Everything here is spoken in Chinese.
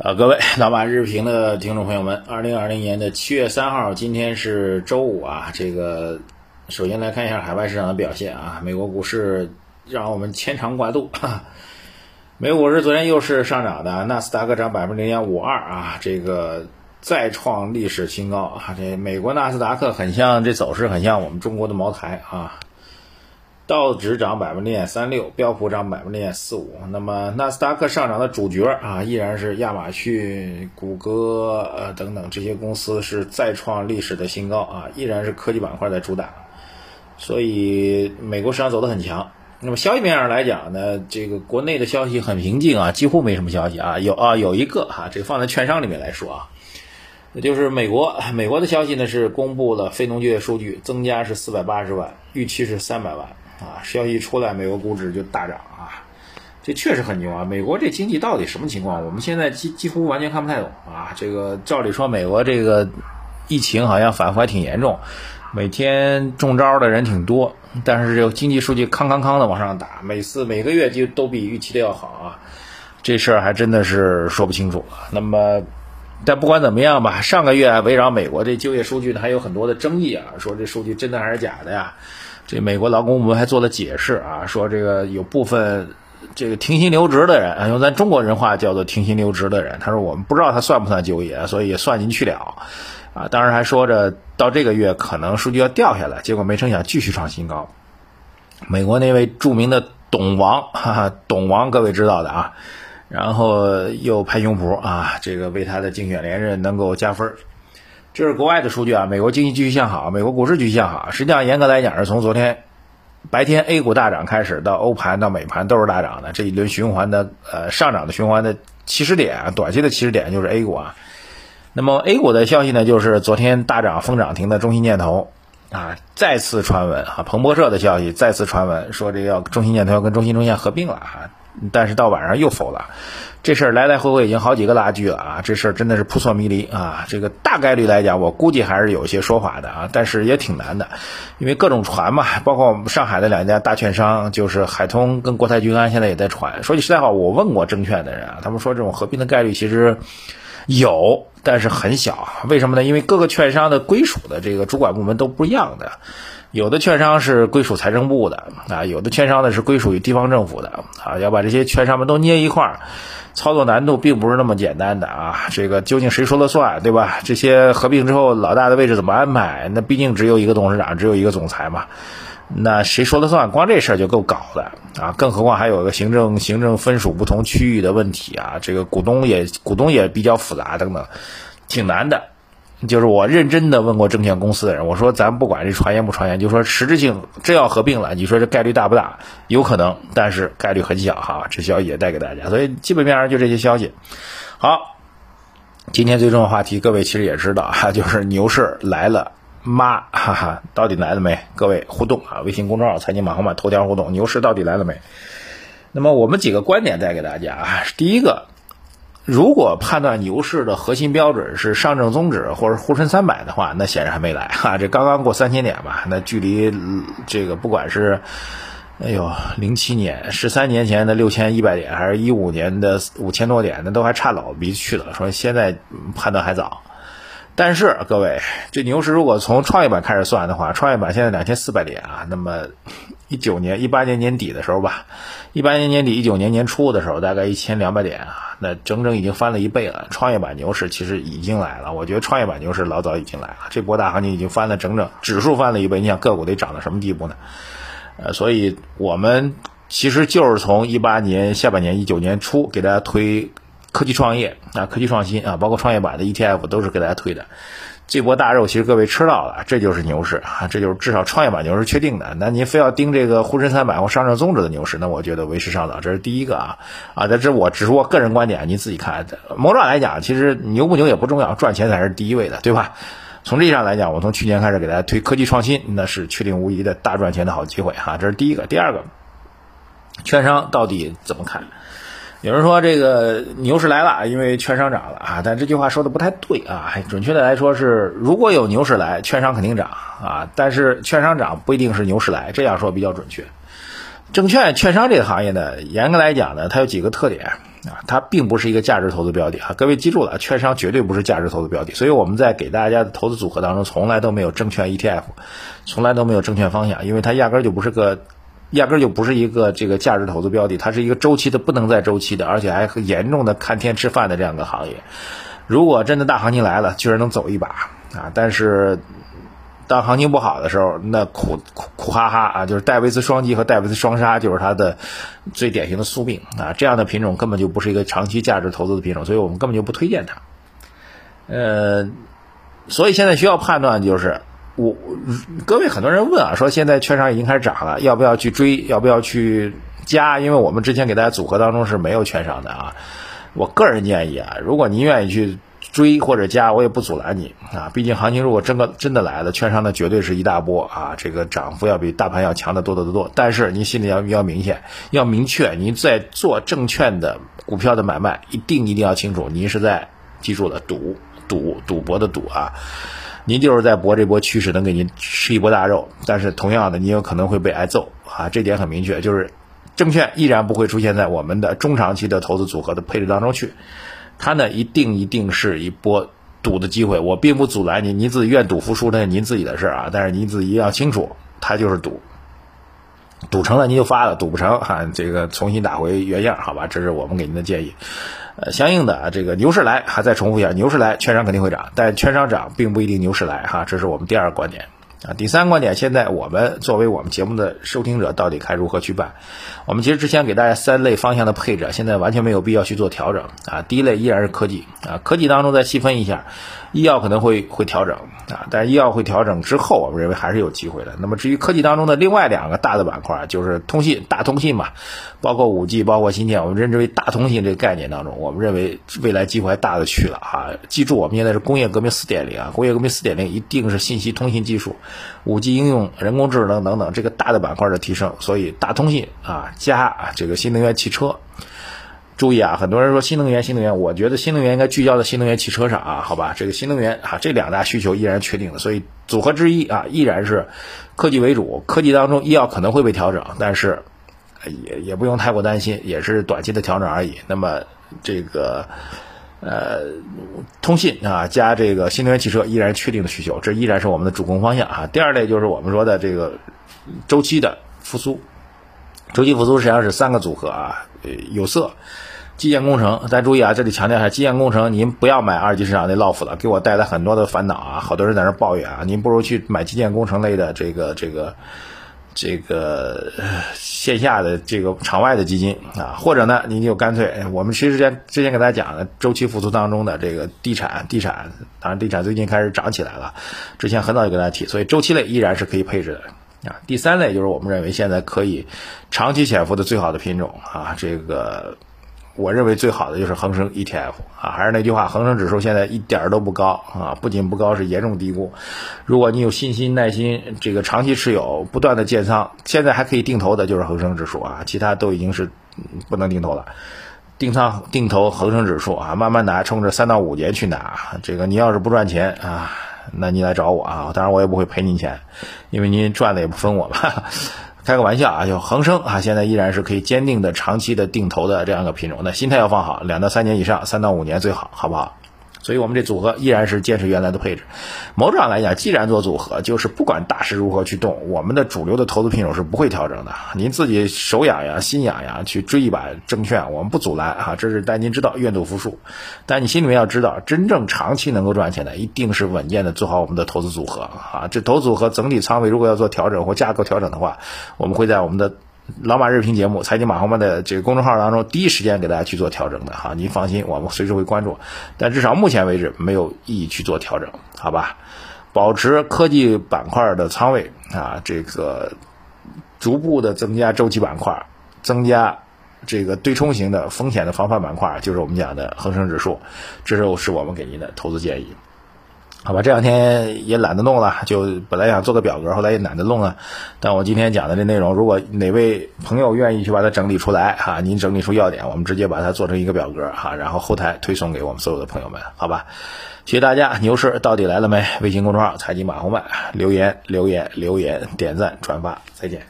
呃，各位老马日评的听众朋友们，二零二零年的七月三号，今天是周五啊。这个首先来看一下海外市场的表现啊。美国股市让我们牵肠挂肚，美国股市昨天又是上涨的，纳斯达克涨百分之零点五二啊，这个再创历史新高啊。这美国纳斯达克很像这走势，很像我们中国的茅台啊。道指涨百分之零点三六，标普涨百分之零点四五。那么纳斯达克上涨的主角啊，依然是亚马逊、谷歌呃等等这些公司是再创历史的新高啊，依然是科技板块在主打。所以美国市场走得很强。那么消息面上来讲呢，这个国内的消息很平静啊，几乎没什么消息啊。有啊有一个哈，这个放在券商里面来说啊，那就是美国美国的消息呢是公布了非农就业数据，增加是四百八十万，预期是三百万。啊，消息一出来，美国股指就大涨啊，这确实很牛啊！美国这经济到底什么情况？我们现在几几乎完全看不太懂啊。这个照理说，美国这个疫情好像反复还挺严重，每天中招的人挺多，但是这个经济数据康康康的往上打，每次每个月就都比预期的要好啊。这事儿还真的是说不清楚。那么，但不管怎么样吧，上个月围绕美国这就业数据呢，还有很多的争议啊，说这数据真的还是假的呀？这美国劳工部门还做了解释啊，说这个有部分这个停薪留职的人，用咱中国人话叫做停薪留职的人，他说我们不知道他算不算就业，所以也算进去了啊。当然还说着到这个月可能数据要掉下来，结果没成想继续创新高。美国那位著名的董王，哈哈，董王各位知道的啊，然后又拍胸脯啊，这个为他的竞选连任能够加分。这是国外的数据啊，美国经济继续向好，美国股市继续向好。实际上，严格来讲，是从昨天白天 A 股大涨开始，到欧盘到美盘都是大涨的。这一轮循环的呃上涨的循环的起始点，短期的起始点就是 A 股啊。那么 A 股的消息呢，就是昨天大涨封涨停的中芯建投啊，再次传闻啊，彭博社的消息再次传闻说这个要中芯建投要跟中芯中线合并了哈，但是到晚上又否了。这事儿来来回回已经好几个拉锯了啊！这事儿真的是扑朔迷离啊！这个大概率来讲，我估计还是有一些说法的啊，但是也挺难的，因为各种传嘛，包括我们上海的两家大券商，就是海通跟国泰君安，现在也在传。说句实在话，我问过证券的人啊，他们说这种合并的概率其实有，但是很小。为什么呢？因为各个券商的归属的这个主管部门都不一样的。有的券商是归属财政部的啊，有的券商呢是归属于地方政府的啊，要把这些券商们都捏一块儿，操作难度并不是那么简单的啊。这个究竟谁说了算，对吧？这些合并之后老大的位置怎么安排？那毕竟只有一个董事长，只有一个总裁嘛，那谁说了算？光这事儿就够搞的啊！更何况还有个行政行政分属不同区域的问题啊，这个股东也股东也比较复杂等等，挺难的。就是我认真的问过证券公司的人，我说咱不管这传言不传言，就说实质性真要合并了，你说这概率大不大？有可能，但是概率很小哈。这消息也带给大家，所以基本面上就这些消息。好，今天最重要的话题，各位其实也知道哈，就是牛市来了妈，哈哈，到底来了没？各位互动啊，微信公众号财经马红马头条互动，牛市到底来了没？那么我们几个观点带给大家啊，第一个。如果判断牛市的核心标准是上证综指或者沪深三百的话，那显然还没来哈。这刚刚过三千点吧，那距离这个不管是，哎呦，零七年十三年前的六千一百点，还是一五年的五千多点，那都还差老鼻子去了。说现在判断还早。但是各位，这牛市如果从创业板开始算的话，创业板现在两千四百点啊。那么一九年、一八年年底的时候吧，一八年年底、一九年年初的时候，大概一千两百点啊，那整整已经翻了一倍了。创业板牛市其实已经来了，我觉得创业板牛市老早已经来了。这波大行情已经翻了整整，指数翻了一倍，你想个股得涨到什么地步呢？呃，所以我们其实就是从一八年下半年、一九年初给大家推。科技创业啊，科技创新啊，包括创业板的 ETF 都是给大家推的。这波大肉其实各位吃到了，这就是牛市啊，这就是至少创业板牛市确定的。那您非要盯这个沪深三百或上证综指的牛市，那我觉得为时尚早。这是第一个啊啊，这我只是我个人观点，您自己看。某种来讲，其实牛不牛也不重要，赚钱才是第一位的，对吧？从这上来讲，我从去年开始给大家推科技创新，那是确定无疑的大赚钱的好机会哈。这是第一个，第二个，券商到底怎么看？有人说这个牛市来了，因为券商涨了啊，但这句话说的不太对啊。准确的来说是，如果有牛市来，券商肯定涨啊，但是券商涨不一定是牛市来，这样说比较准确。证券券商这个行业呢，严格来讲呢，它有几个特点啊，它并不是一个价值投资标的啊。各位记住了，券商绝对不是价值投资标的，所以我们在给大家的投资组合当中，从来都没有证券 ETF，从来都没有证券方向，因为它压根就不是个，压根就不是一个这个价值投资标的，它是一个周期的不能再周期的，而且还很严重的看天吃饭的这样的行业。如果真的大行情来了，居然能走一把啊，但是。当行情不好的时候，那苦苦苦哈哈啊，就是戴维斯双击和戴维斯双杀，就是它的最典型的宿命啊。这样的品种根本就不是一个长期价值投资的品种，所以我们根本就不推荐它。呃，所以现在需要判断就是，我各位很多人问啊，说现在券商已经开始涨了，要不要去追？要不要去加？因为我们之前给大家组合当中是没有券商的啊。我个人建议啊，如果您愿意去。追或者加，我也不阻拦你啊。毕竟行情如果真的真的来了，券商的绝对是一大波啊，这个涨幅要比大盘要强得多得多。但是您心里要要明显，要明确，您在做证券的股票的买卖，一定一定要清楚，您是在记住了赌赌赌博的赌啊，您就是在搏这波趋势能给您吃一波大肉。但是同样的，您有可能会被挨揍啊，这点很明确，就是证券依然不会出现在我们的中长期的投资组合的配置当中去。它呢，一定一定是一波赌的机会，我并不阻拦您，您自己愿赌服输那是您自己的事儿啊。但是您自己一定要清楚，它就是赌，赌成了您就发了，赌不成哈，这个重新打回原样，好吧？这是我们给您的建议。呃，相应的啊这个牛市来，还再重复一下，牛市来，券商肯定会涨，但券商涨并不一定牛市来哈，这是我们第二个观点。啊，第三个观点，现在我们作为我们节目的收听者，到底该如何去办？我们其实之前给大家三类方向的配置，现在完全没有必要去做调整啊。第一类依然是科技啊，科技当中再细分一下。医药可能会会调整啊，但是医药会调整之后，我们认为还是有机会的。那么至于科技当中的另外两个大的板块，就是通信、大通信嘛，包括五 G、包括芯片，我们认之为大通信这个概念当中，我们认为未来机会还大的去了哈。记住，我们现在是工业革命四点零啊，工业革命四点零一定是信息通信技术、五 G 应用、人工智能等等这个大的板块的提升，所以大通信啊加这个新能源汽车。注意啊，很多人说新能源，新能源，我觉得新能源应该聚焦在新能源汽车上啊，好吧，这个新能源啊，这两大需求依然确定的，所以组合之一啊，依然是科技为主。科技当中，医药可能会被调整，但是也也不用太过担心，也是短期的调整而已。那么这个呃，通信啊，加这个新能源汽车依然确定的需求，这依然是我们的主攻方向啊。第二类就是我们说的这个周期的复苏，周期复苏实际上是三个组合啊，呃有色。基建工程，咱注意啊，这里强调一下，基建工程您不要买二级市场那 LOF 了，给我带来很多的烦恼啊！好多人在那抱怨啊，您不如去买基建工程类的这个这个这个线下的这个场外的基金啊，或者呢，您就干脆，我们其实之前之前给大家讲的周期复苏当中的这个地产，地产，当然地产最近开始涨起来了，之前很早就跟大家提，所以周期类依然是可以配置的啊。第三类就是我们认为现在可以长期潜伏的最好的品种啊，这个。我认为最好的就是恒生 ETF 啊，还是那句话，恒生指数现在一点都不高啊，不仅不高，是严重低估。如果你有信心、耐心，这个长期持有，不断的建仓，现在还可以定投的就是恒生指数啊，其他都已经是不能定投了。定仓定投恒生指数啊，慢慢拿，冲着三到五年去拿。这个你要是不赚钱啊，那你来找我啊，当然我也不会赔您钱，因为您赚的也不分我吧。开个玩笑啊，就恒生啊，现在依然是可以坚定的长期的定投的这样一个品种，那心态要放好，两到三年以上，三到五年最好，好不好？所以，我们这组合依然是坚持原来的配置。某种上来讲，既然做组合，就是不管大势如何去动，我们的主流的投资品种是不会调整的。您自己手痒痒、心痒痒去追一把证券，我们不阻拦啊，这是但您知道愿赌服输。但你心里面要知道，真正长期能够赚钱的，一定是稳健的做好我们的投资组合啊。这投资组合整体仓位如果要做调整或架构调整的话，我们会在我们的。老马日评节目，财经马红漫的这个公众号当中，第一时间给大家去做调整的哈，您放心，我们随时会关注。但至少目前为止没有意义去做调整，好吧？保持科技板块的仓位啊，这个逐步的增加周期板块，增加这个对冲型的风险的防范板块，就是我们讲的恒生指数，这就是我们给您的投资建议。好吧，这两天也懒得弄了，就本来想做个表格，后来也懒得弄了。但我今天讲的这内容，如果哪位朋友愿意去把它整理出来，哈，您整理出要点，我们直接把它做成一个表格，哈，然后后台推送给我们所有的朋友们，好吧？谢谢大家，牛市到底来了没？微信公众号财经马红漫，留言留言留言，点赞转发，再见。